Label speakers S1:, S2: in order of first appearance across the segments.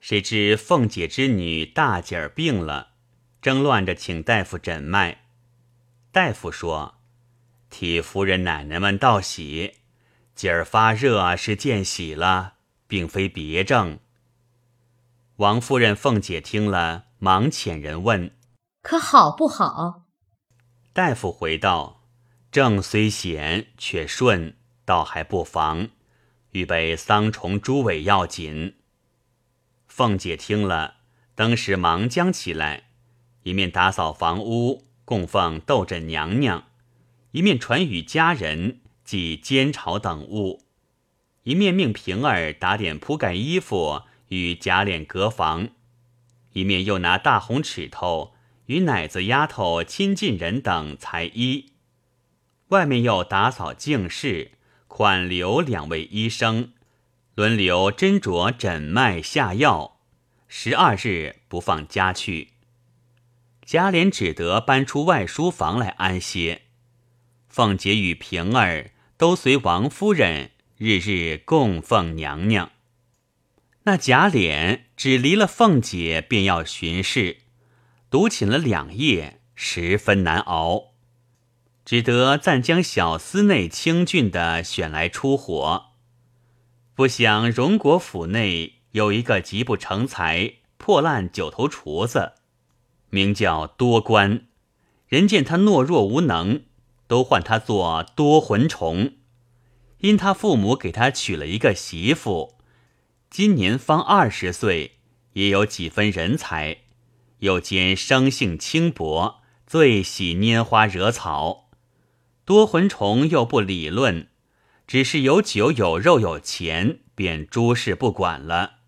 S1: 谁知凤姐之女大姐儿病了，争乱着请大夫诊脉。大夫说：“替夫人奶奶们道喜，姐儿发热是见喜了，并非别症。”王夫人、凤姐听了，忙遣人问：“
S2: 可好不好？”
S1: 大夫回道：“症虽险，却顺，倒还不妨。预备桑虫、猪尾要紧。”凤姐听了，当时忙将起来，一面打扫房屋，供奉斗枕娘娘；一面传与家人即煎炒等物；一面命平儿打点铺盖衣服。与贾琏隔房，一面又拿大红尺头与奶子丫头、亲近人等裁衣；外面又打扫净室，款留两位医生，轮流斟酌诊脉下药。十二日不放家去，贾琏只得搬出外书房来安歇。凤姐与平儿都随王夫人日日供奉娘娘。那贾琏只离了凤姐，便要巡视，独寝了两夜，十分难熬，只得暂将小司内清俊的选来出火。不想荣国府内有一个极不成才、破烂九头厨子，名叫多官，人见他懦弱无能，都唤他做多魂虫。因他父母给他娶了一个媳妇。今年方二十岁，也有几分人才，又兼生性轻薄，最喜拈花惹草。多魂虫又不理论，只是有酒有肉有钱，便诸事不管了。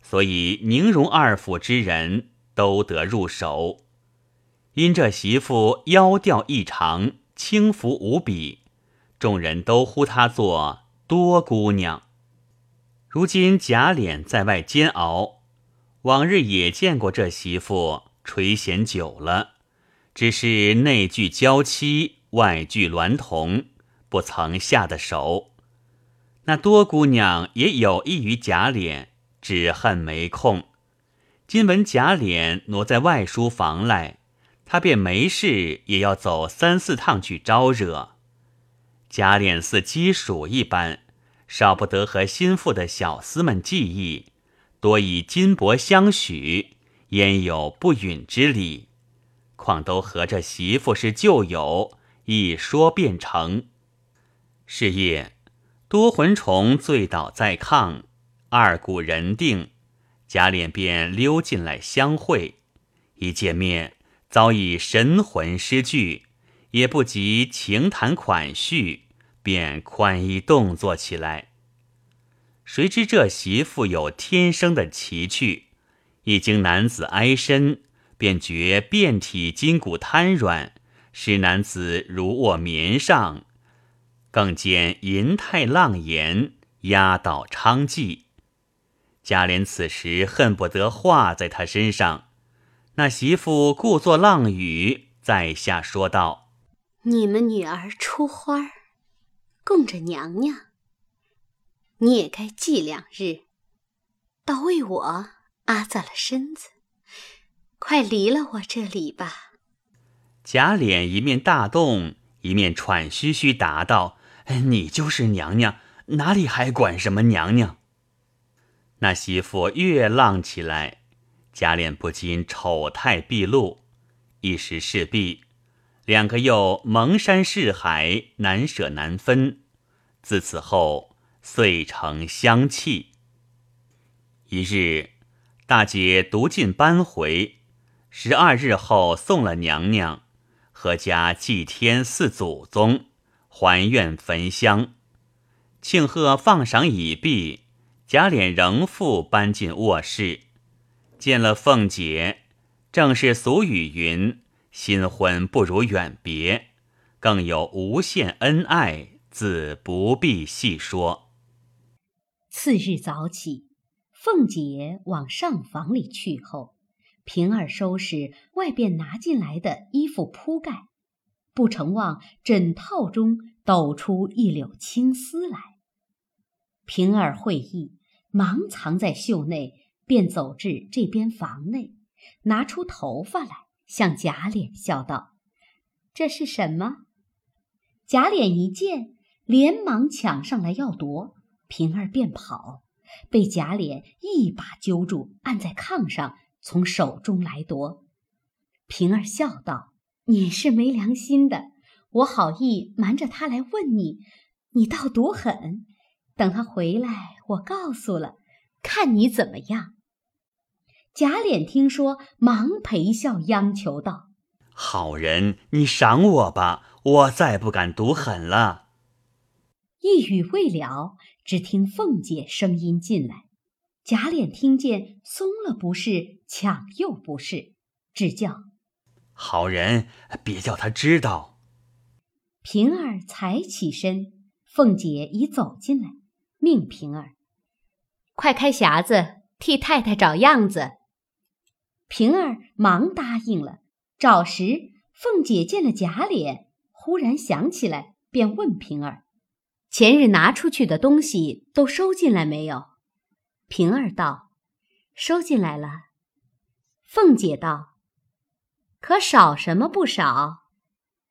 S1: 所以宁荣二府之人都得入手。因这媳妇腰调异常，轻浮无比，众人都呼她做多姑娘。如今贾琏在外煎熬，往日也见过这媳妇垂涎久了，只是内具娇妻，外具娈童，不曾下的手。那多姑娘也有意于贾琏，只恨没空。今闻贾琏挪在外书房来，他便没事也要走三四趟去招惹。贾琏似鸡黍一般。少不得和心腹的小厮们计议，多以金帛相许，焉有不允之理？况都和这媳妇是旧友，一说便成。是夜，多魂虫醉倒在炕，二鼓人定，贾琏便溜进来相会。一见面，早已神魂失据，也不及情谈款叙。便宽衣动作起来。谁知这媳妇有天生的奇趣，一经男子挨身，便觉遍体筋骨瘫软，使男子如卧棉上，更见银泰浪言，压倒娼妓。贾琏此时恨不得画在他身上。那媳妇故作浪语，在下说道：“
S2: 你们女儿出花儿。”供着娘娘，你也该祭两日，倒为我阿葬了身子。快离了我这里吧！
S1: 贾琏一面大动，一面喘吁吁答道：“你就是娘娘，哪里还管什么娘娘？”那媳妇越浪起来，贾琏不禁丑态毕露，一时势毕。两个又蒙山识海，难舍难分。自此后，遂成相弃。一日，大姐独进搬回，十二日后送了娘娘，阖家祭天祀祖宗，还愿焚香。庆贺放赏已毕，贾琏仍复搬进卧室，见了凤姐，正是俗语云。新婚不如远别，更有无限恩爱，自不必细说。
S3: 次日早起，凤姐往上房里去后，平儿收拾外边拿进来的衣服铺盖，不成望枕套中抖出一绺青丝来。平儿会意，忙藏在袖内，便走至这边房内，拿出头发来，向贾琏笑道：“这是什么？”贾琏一见，连忙抢上来要夺，平儿便跑，被贾琏一把揪住，按在炕上，从手中来夺。平儿笑道：“你是没良心的，我好意瞒着他来问你，你倒毒狠。等他回来，我告诉了，看你怎么样。”贾琏听说，忙陪笑央求道：“
S1: 好人，你赏我吧。”我再不敢毒狠了。
S3: 一语未了，只听凤姐声音进来，贾琏听见，松了不是，抢又不是，只叫：“
S1: 好人，别叫他知道。”
S3: 平儿才起身，凤姐已走进来，命平儿：“快开匣子，替太太找样子。”平儿忙答应了。找时，凤姐见了贾琏。忽然想起来，便问平儿：“前日拿出去的东西都收进来没有？”平儿道：“收进来了。”凤姐道：“可少什么不少？”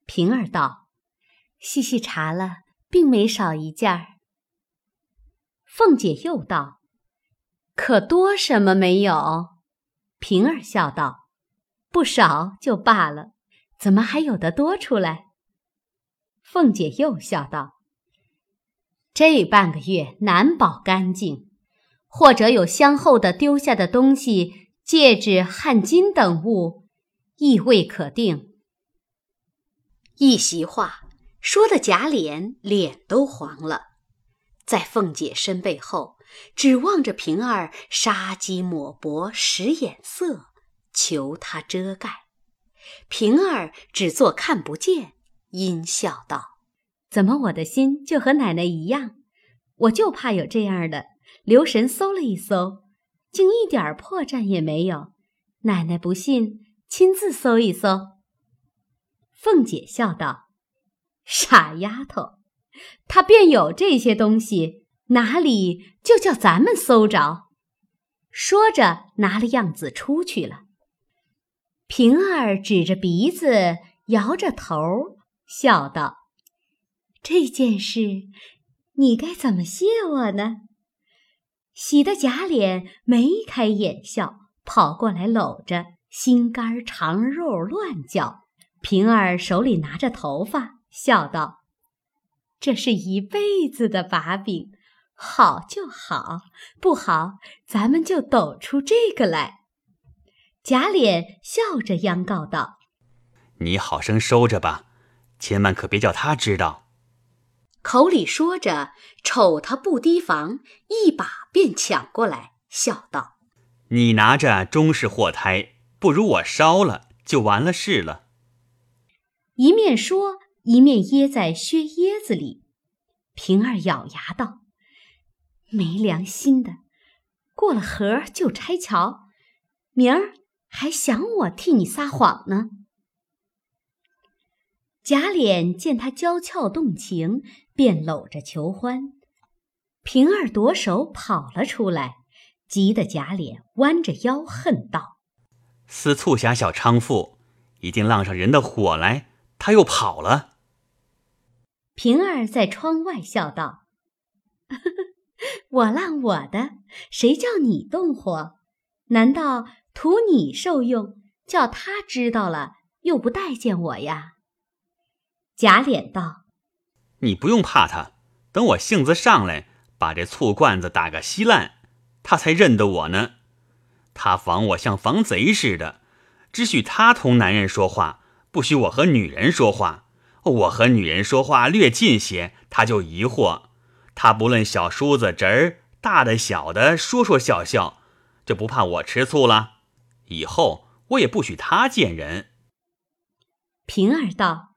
S3: 平儿道：“细细查了，并没少一件儿。”凤姐又道：“可多什么没有？”平儿笑道：“不少就罢了，怎么还有的多出来？”凤姐又笑道：“这半个月难保干净，或者有相后的丢下的东西，戒指、汗巾等物，亦未可定。”
S2: 一席话说的贾琏脸都黄了，在凤姐身背后，指望着平儿杀鸡抹脖使眼色，求他遮盖。平儿只做看不见。阴笑道：“
S3: 怎么我的心就和奶奶一样？我就怕有这样的。留神搜了一搜，竟一点破绽也没有。奶奶不信，亲自搜一搜。”凤姐笑道：“傻丫头，他便有这些东西，哪里就叫咱们搜着？”说着，拿了样子出去了。平儿指着鼻子，摇着头。笑道：“这件事，你该怎么谢我呢？”喜得贾琏眉开眼笑，跑过来搂着，心肝肠肉乱叫。平儿手里拿着头发，笑道：“这是一辈子的把柄，好就好，不好咱们就抖出这个来。”贾琏笑着央告道：“
S1: 你好生收着吧。”千万可别叫他知道。
S2: 口里说着，瞅他不提防，一把便抢过来，笑道：“
S1: 你拿着终是祸胎，不如我烧了，就完了事了。”
S3: 一面说，一面掖在靴掖子里。平儿咬牙道：“没良心的，过了河就拆桥，明儿还想我替你撒谎呢。”贾琏见他娇俏动情，便搂着求欢。平儿夺手跑了出来，急得贾琏弯着腰恨道：“
S1: 似促狭小娼妇，一定浪上人的火来，他又跑了。”
S3: 平儿在窗外笑道：“我浪我的，谁叫你动火？难道图你受用，叫他知道了又不待见我呀？”贾琏道：“
S1: 你不用怕他，等我性子上来，把这醋罐子打个稀烂，他才认得我呢。他防我像防贼似的，只许他同男人说话，不许我和女人说话。我和女人说话略近些，他就疑惑。他不论小叔子侄儿，大的小的，说说笑笑，就不怕我吃醋了。以后我也不许他见人。”
S3: 平儿道。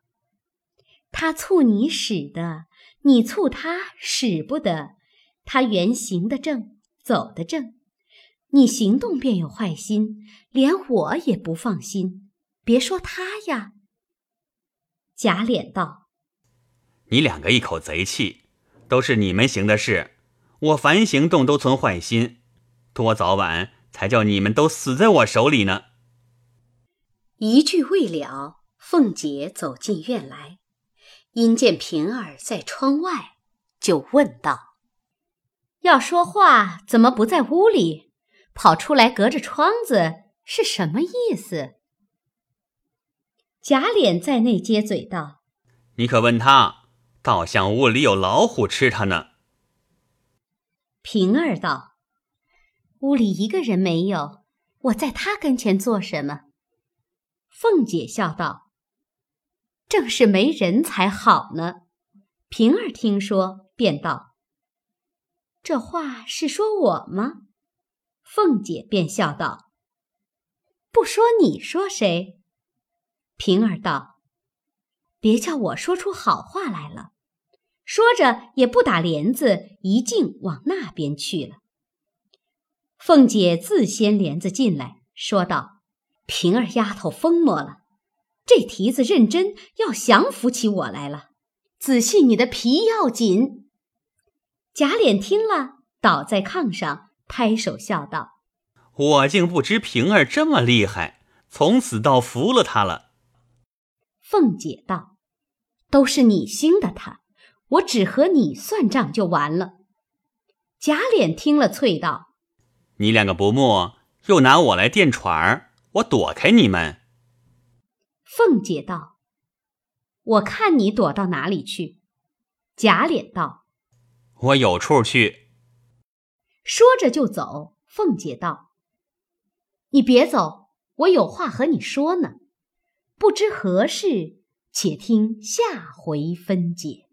S3: 他醋你使的，你醋他使不得。他原行得正，走得正，你行动便有坏心，连我也不放心。别说他呀。贾琏道：“
S1: 你两个一口贼气，都是你们行的事。我凡行动都存坏心，多早晚才叫你们都死在我手里呢。”
S2: 一句未了，凤姐走进院来，因见平儿在窗外，就问道：“
S3: 要说话，怎么不在屋里，跑出来隔着窗子，是什么意思？”贾琏在内接嘴道：“
S1: 你可问他，倒像屋里有老虎吃他呢。”
S3: 平儿道：“屋里一个人没有，我在他跟前做什么？”凤姐笑道：“正是没人才好呢。”平儿听说，便道：“这话是说我吗？”凤姐便笑道：“不说你说谁？”平儿道：“别叫我说出好话来了。”说着，也不打帘子，一径往那边去了。凤姐自掀帘子进来，说道：“平儿丫头疯魔了，这蹄子认真要降服起我来了。仔细你的皮要紧。”贾琏听了，倒在炕上，拍手笑道：“
S1: 我竟不知平儿这么厉害，从此倒服了他了。”
S3: 凤姐道：“都是你兴的他，我只和你算账就完了。”贾琏听了，啐道：“
S1: 你两个不睦，又拿我来垫船儿，我躲开你们。”
S3: 凤姐道：“我看你躲到哪里去？”贾琏道：“
S1: 我有处去。”
S3: 说着就走。凤姐道：“你别走，我有话和你说呢。”不知何事，且听下回分解。